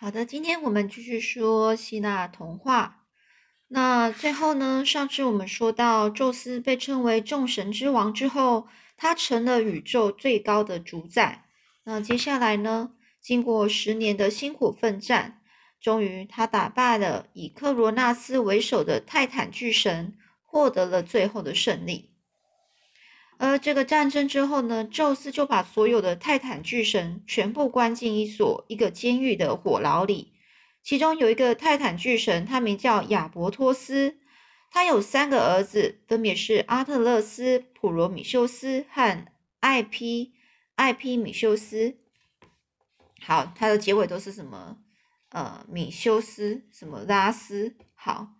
好的，今天我们继续说希腊童话。那最后呢，上次我们说到，宙斯被称为众神之王之后，他成了宇宙最高的主宰。那接下来呢，经过十年的辛苦奋战，终于他打败了以克罗纳斯为首的泰坦巨神，获得了最后的胜利。而这个战争之后呢，宙斯就把所有的泰坦巨神全部关进一所一个监狱的火牢里。其中有一个泰坦巨神，他名叫亚伯托斯，他有三个儿子，分别是阿特勒斯、普罗米修斯和艾皮艾皮米修斯。好，它的结尾都是什么？呃，米修斯什么拉斯？好，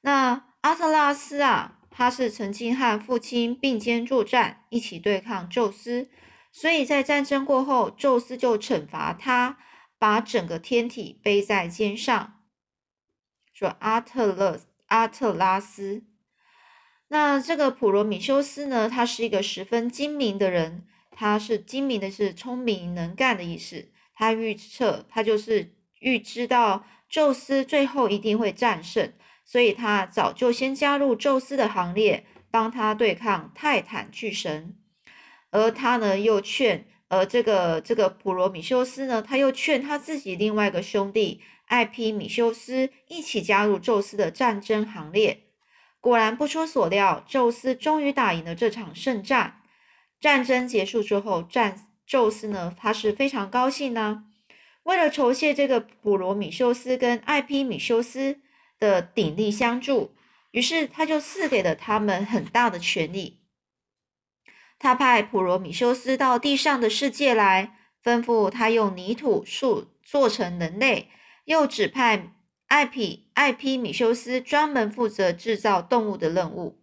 那阿特拉斯啊。他是曾经和父亲并肩作战，一起对抗宙斯，所以在战争过后，宙斯就惩罚他，把整个天体背在肩上。说阿特勒阿特拉斯，那这个普罗米修斯呢？他是一个十分精明的人，他是精明的，是聪明能干的意思。他预测，他就是预知到宙斯最后一定会战胜。所以他早就先加入宙斯的行列，帮他对抗泰坦巨神。而他呢，又劝，而这个这个普罗米修斯呢，他又劝他自己另外一个兄弟艾皮米修斯一起加入宙斯的战争行列。果然不出所料，宙斯终于打赢了这场胜战。战争结束之后，战宙斯呢，他是非常高兴呢。为了酬谢这个普罗米修斯跟艾皮米修斯。的鼎力相助，于是他就赐给了他们很大的权力。他派普罗米修斯到地上的世界来，吩咐他用泥土塑做成人类，又指派艾皮艾皮米修斯专门负责制造动物的任务。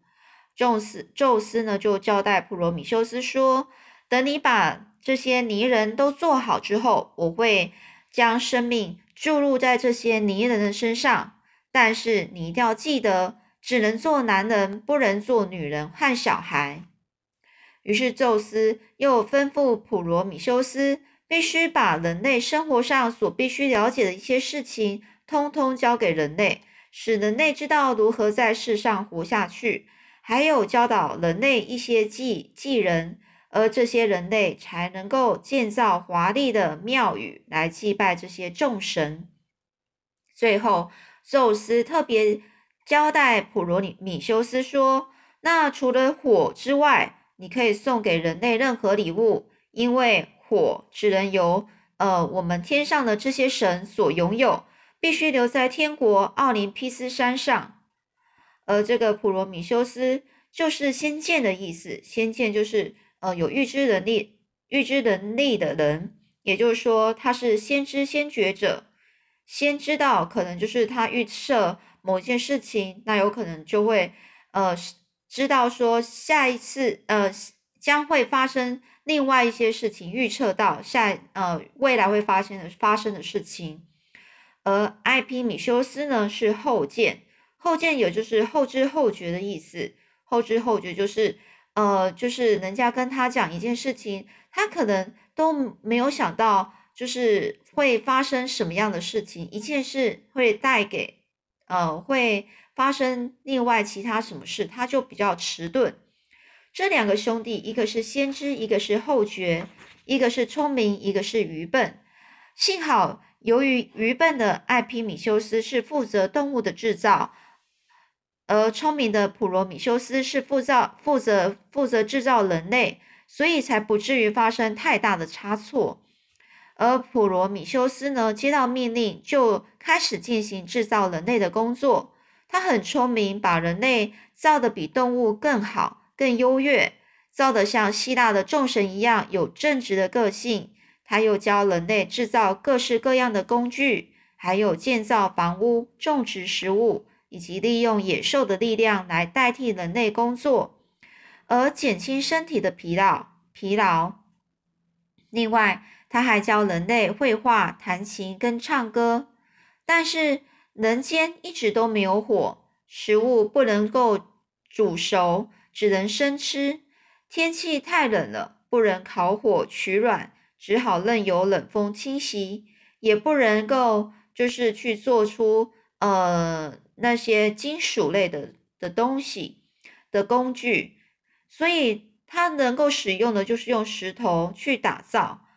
宙斯宙斯呢，就交代普罗米修斯说：“等你把这些泥人都做好之后，我会将生命注入在这些泥人的身上。”但是你一定要记得，只能做男人，不能做女人和小孩。于是宙斯又吩咐普罗米修斯，必须把人类生活上所必须了解的一些事情，通通交给人类，使人类知道如何在世上活下去，还有教导人类一些技技人，而这些人类才能够建造华丽的庙宇来祭拜这些众神。最后。宙斯特别交代普罗米修斯说：“那除了火之外，你可以送给人类任何礼物，因为火只能由呃我们天上的这些神所拥有，必须留在天国奥林匹斯山上。而这个普罗米修斯就是先见的意思，先见就是呃有预知能力、预知能力的人，也就是说他是先知先觉者。”先知道，可能就是他预测某件事情，那有可能就会呃知道说下一次呃将会发生另外一些事情，预测到下呃未来会发生的发生的事情。而艾皮米修斯呢是后见，后见也就是后知后觉的意思，后知后觉就是呃就是人家跟他讲一件事情，他可能都没有想到。就是会发生什么样的事情，一件事会带给，呃，会发生另外其他什么事，他就比较迟钝。这两个兄弟，一个是先知，一个是后觉，一个是聪明，一个是愚笨。幸好，由于愚笨的艾皮米修斯是负责动物的制造，而聪明的普罗米修斯是负责负责负责制造人类，所以才不至于发生太大的差错。而普罗米修斯呢，接到命令就开始进行制造人类的工作。他很聪明，把人类造的比动物更好、更优越，造的像希腊的众神一样有正直的个性。他又教人类制造各式各样的工具，还有建造房屋、种植食物，以及利用野兽的力量来代替人类工作，而减轻身体的疲劳。疲劳。另外，他还教人类绘画、弹琴跟唱歌，但是人间一直都没有火，食物不能够煮熟，只能生吃。天气太冷了，不能烤火取暖，只好任由冷风侵袭，也不能够就是去做出呃那些金属类的的东西的工具，所以他能够使用的就是用石头去打造，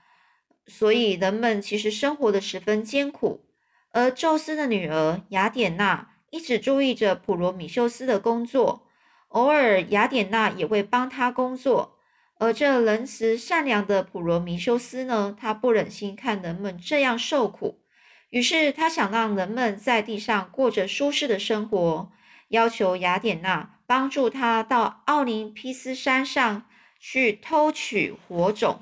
所以人们其实生活的十分艰苦。而宙斯的女儿雅典娜一直注意着普罗米修斯的工作，偶尔雅典娜也会帮他工作。而这仁慈善良的普罗米修斯呢，他不忍心看人们这样受苦，于是他想让人们在地上过着舒适的生活，要求雅典娜帮助他到奥林匹斯山上去偷取火种。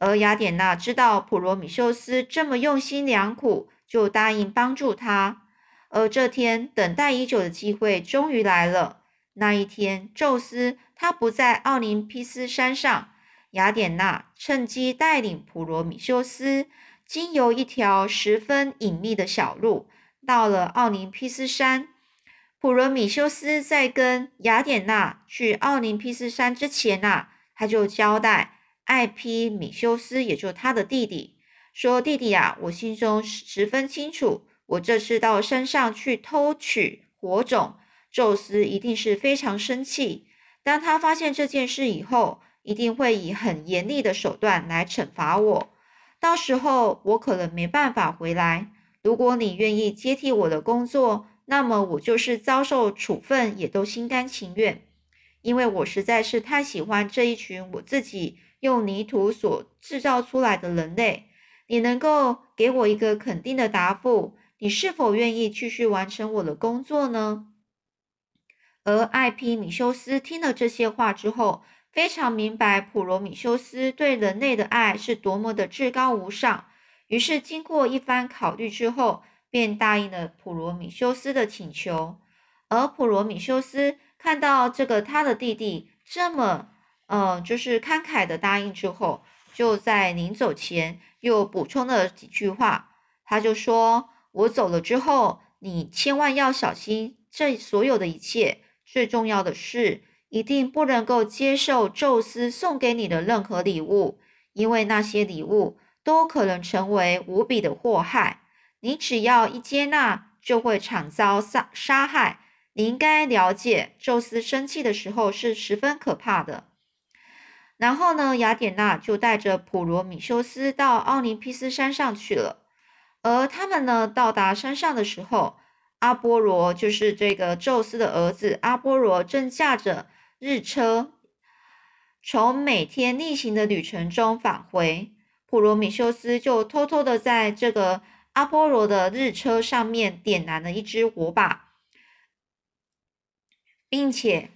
而雅典娜知道普罗米修斯这么用心良苦。就答应帮助他，而这天等待已久的机会终于来了。那一天，宙斯他不在奥林匹斯山上，雅典娜趁机带领普罗米修斯经由一条十分隐秘的小路，到了奥林匹斯山。普罗米修斯在跟雅典娜去奥林匹斯山之前呐，他就交代艾匹米修斯，也就是他的弟弟。说：“弟弟呀，我心中十分清楚，我这次到山上去偷取火种，宙斯一定是非常生气。当他发现这件事以后，一定会以很严厉的手段来惩罚我。到时候我可能没办法回来。如果你愿意接替我的工作，那么我就是遭受处分也都心甘情愿，因为我实在是太喜欢这一群我自己用泥土所制造出来的人类。”你能够给我一个肯定的答复？你是否愿意继续完成我的工作呢？而艾皮米修斯听了这些话之后，非常明白普罗米修斯对人类的爱是多么的至高无上。于是，经过一番考虑之后，便答应了普罗米修斯的请求。而普罗米修斯看到这个他的弟弟这么，嗯，就是慷慨的答应之后，就在临走前。又补充了几句话，他就说：“我走了之后，你千万要小心这所有的一切。最重要的是，一定不能够接受宙斯送给你的任何礼物，因为那些礼物都可能成为无比的祸害。你只要一接纳，就会惨遭杀杀害。你应该了解，宙斯生气的时候是十分可怕的。”然后呢，雅典娜就带着普罗米修斯到奥林匹斯山上去了。而他们呢，到达山上的时候，阿波罗就是这个宙斯的儿子，阿波罗正驾着日车从每天例行的旅程中返回。普罗米修斯就偷偷的在这个阿波罗的日车上面点燃了一支火把，并且。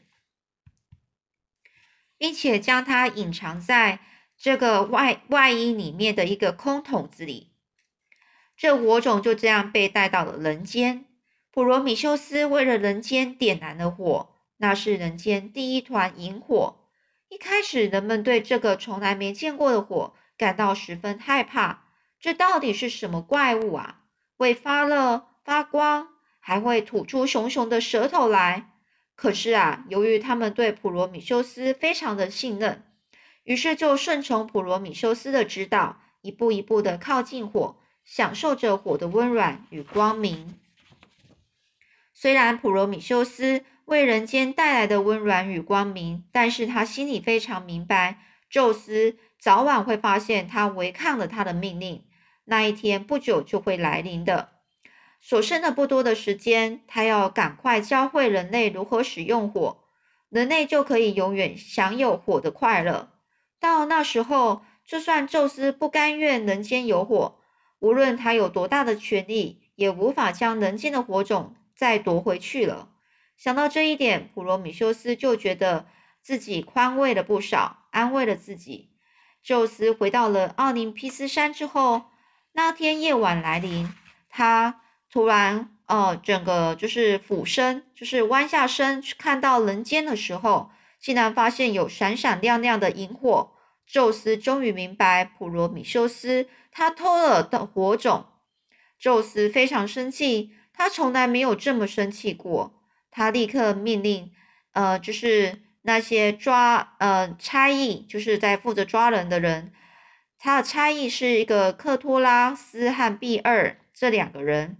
并且将它隐藏在这个外外衣里面的一个空桶子里，这火种就这样被带到了人间。普罗米修斯为了人间点燃了火，那是人间第一团萤火。一开始，人们对这个从来没见过的火感到十分害怕。这到底是什么怪物啊？会发热、发光，还会吐出熊熊的舌头来。可是啊，由于他们对普罗米修斯非常的信任，于是就顺从普罗米修斯的指导，一步一步的靠近火，享受着火的温暖与光明。虽然普罗米修斯为人间带来的温暖与光明，但是他心里非常明白，宙斯早晚会发现他违抗了他的命令，那一天不久就会来临的。所剩的不多的时间，他要赶快教会人类如何使用火，人类就可以永远享有火的快乐。到那时候，就算宙斯不甘愿人间有火，无论他有多大的权力，也无法将人间的火种再夺回去了。想到这一点，普罗米修斯就觉得自己宽慰了不少，安慰了自己。宙斯回到了奥林匹斯山之后，那天夜晚来临，他。突然，呃，整个就是俯身，就是弯下身去看到人间的时候，竟然发现有闪闪亮亮的萤火。宙斯终于明白普罗米修斯他偷了的火种。宙斯非常生气，他从来没有这么生气过。他立刻命令，呃，就是那些抓，呃，差役，就是在负责抓人的人，他的差役是一个克托拉斯和毕二。这两个人，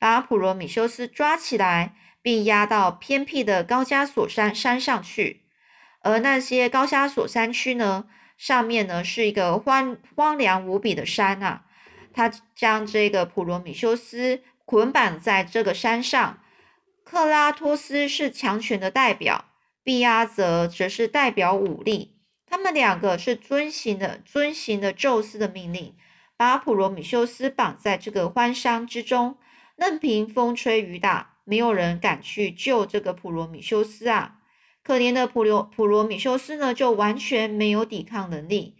把普罗米修斯抓起来，并押到偏僻的高加索山山上去。而那些高加索山区呢，上面呢是一个荒荒凉无比的山啊。他将这个普罗米修斯捆绑在这个山上。克拉托斯是强权的代表，毕阿泽则是代表武力。他们两个是遵行的遵行的宙斯的命令，把普罗米修斯绑在这个荒山之中，任凭风吹雨打，没有人敢去救这个普罗米修斯啊！可怜的普罗普罗米修斯呢，就完全没有抵抗能力。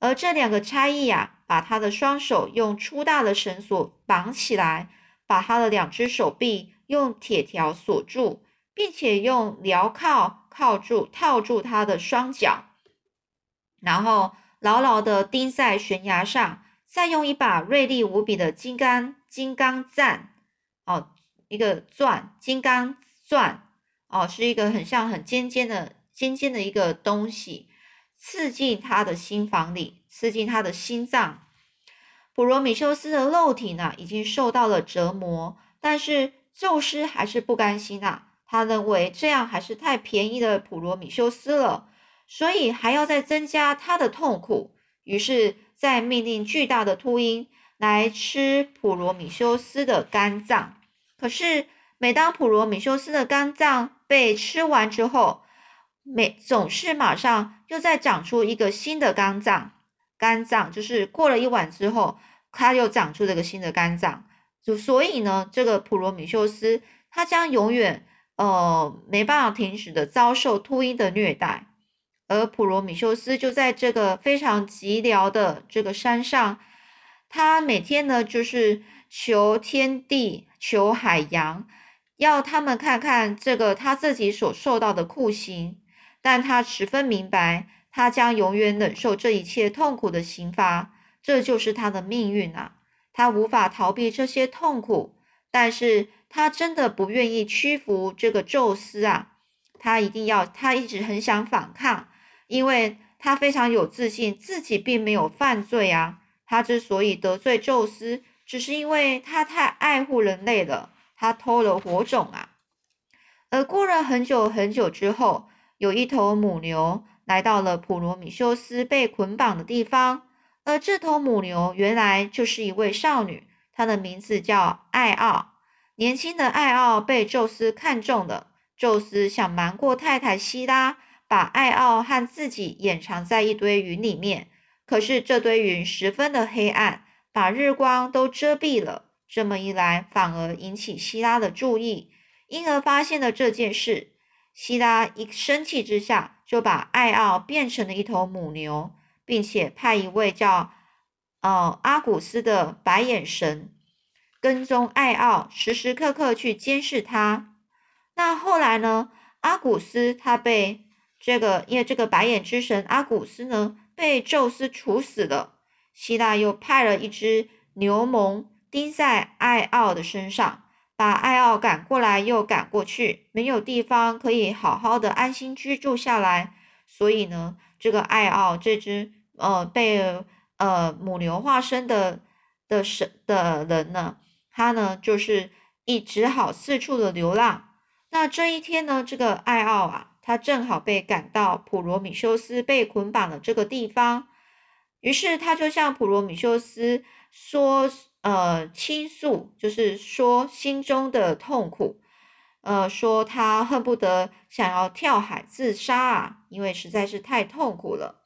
而这两个差役啊，把他的双手用粗大的绳索绑起来，把他的两只手臂用铁条锁住，并且用镣铐铐住套住他的双脚，然后牢牢地钉在悬崖上，再用一把锐利无比的金刚金刚钻，哦，一个钻金刚钻，哦，是一个很像很尖尖的尖尖的一个东西。刺进他的心房里，刺进他的心脏。普罗米修斯的肉体呢，已经受到了折磨，但是宙斯还是不甘心啊。他认为这样还是太便宜了普罗米修斯了，所以还要再增加他的痛苦。于是，在命令巨大的秃鹰来吃普罗米修斯的肝脏。可是，每当普罗米修斯的肝脏被吃完之后，每总是马上又再长出一个新的肝脏，肝脏就是过了一晚之后，它又长出这个新的肝脏，就所以呢，这个普罗米修斯他将永远呃没办法停止的遭受秃鹰的虐待，而普罗米修斯就在这个非常寂寥的这个山上，他每天呢就是求天地求海洋，要他们看看这个他自己所受到的酷刑。但他十分明白，他将永远忍受这一切痛苦的刑罚，这就是他的命运啊！他无法逃避这些痛苦，但是他真的不愿意屈服这个宙斯啊！他一定要，他一直很想反抗，因为他非常有自信，自己并没有犯罪啊！他之所以得罪宙斯，只是因为他太爱护人类了，他偷了火种啊！而过了很久很久之后，有一头母牛来到了普罗米修斯被捆绑的地方，而这头母牛原来就是一位少女，她的名字叫艾奥。年轻的艾奥被宙斯看中了，宙斯想瞒过太太希拉，把艾奥和自己掩藏在一堆云里面。可是这堆云十分的黑暗，把日光都遮蔽了。这么一来，反而引起希拉的注意，因而发现了这件事。希拉一生气之下，就把艾奥变成了一头母牛，并且派一位叫呃阿古斯的白眼神跟踪艾奥，时时刻刻去监视他。那后来呢？阿古斯他被这个，因为这个白眼之神阿古斯呢被宙斯处死了。希腊又派了一只牛虻钉在艾奥的身上。把艾奥赶过来又赶过去，没有地方可以好好的安心居住下来。所以呢，这个艾奥这只呃被呃母牛化身的的神的人呢，他呢就是一只好四处的流浪。那这一天呢，这个艾奥啊，他正好被赶到普罗米修斯被捆绑的这个地方，于是他就向普罗米修斯说。呃，倾诉就是说心中的痛苦，呃，说他恨不得想要跳海自杀啊，因为实在是太痛苦了。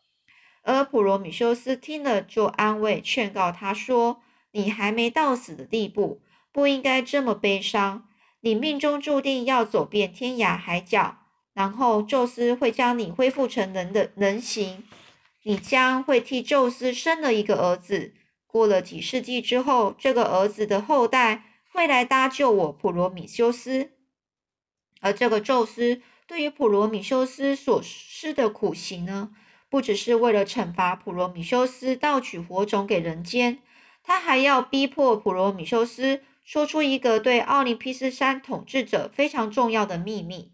而普罗米修斯听了，就安慰劝告他说：“你还没到死的地步，不应该这么悲伤。你命中注定要走遍天涯海角，然后宙斯会将你恢复成人的人形，你将会替宙斯生了一个儿子。”过了几世纪之后，这个儿子的后代会来搭救我普罗米修斯，而这个宙斯对于普罗米修斯所施的苦刑呢，不只是为了惩罚普罗米修斯盗取火种给人间，他还要逼迫普罗米修斯说出一个对奥林匹斯山统治者非常重要的秘密。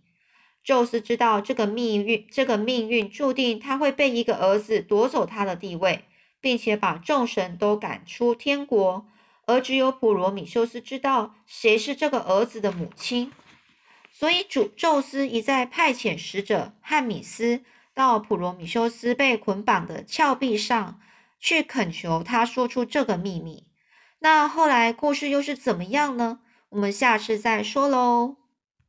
宙斯知道这个命运，这个命运注定他会被一个儿子夺走他的地位。并且把众神都赶出天国，而只有普罗米修斯知道谁是这个儿子的母亲。所以主宙斯一再派遣使者汉米斯到普罗米修斯被捆绑的峭壁上去恳求他说出这个秘密。那后来故事又是怎么样呢？我们下次再说喽。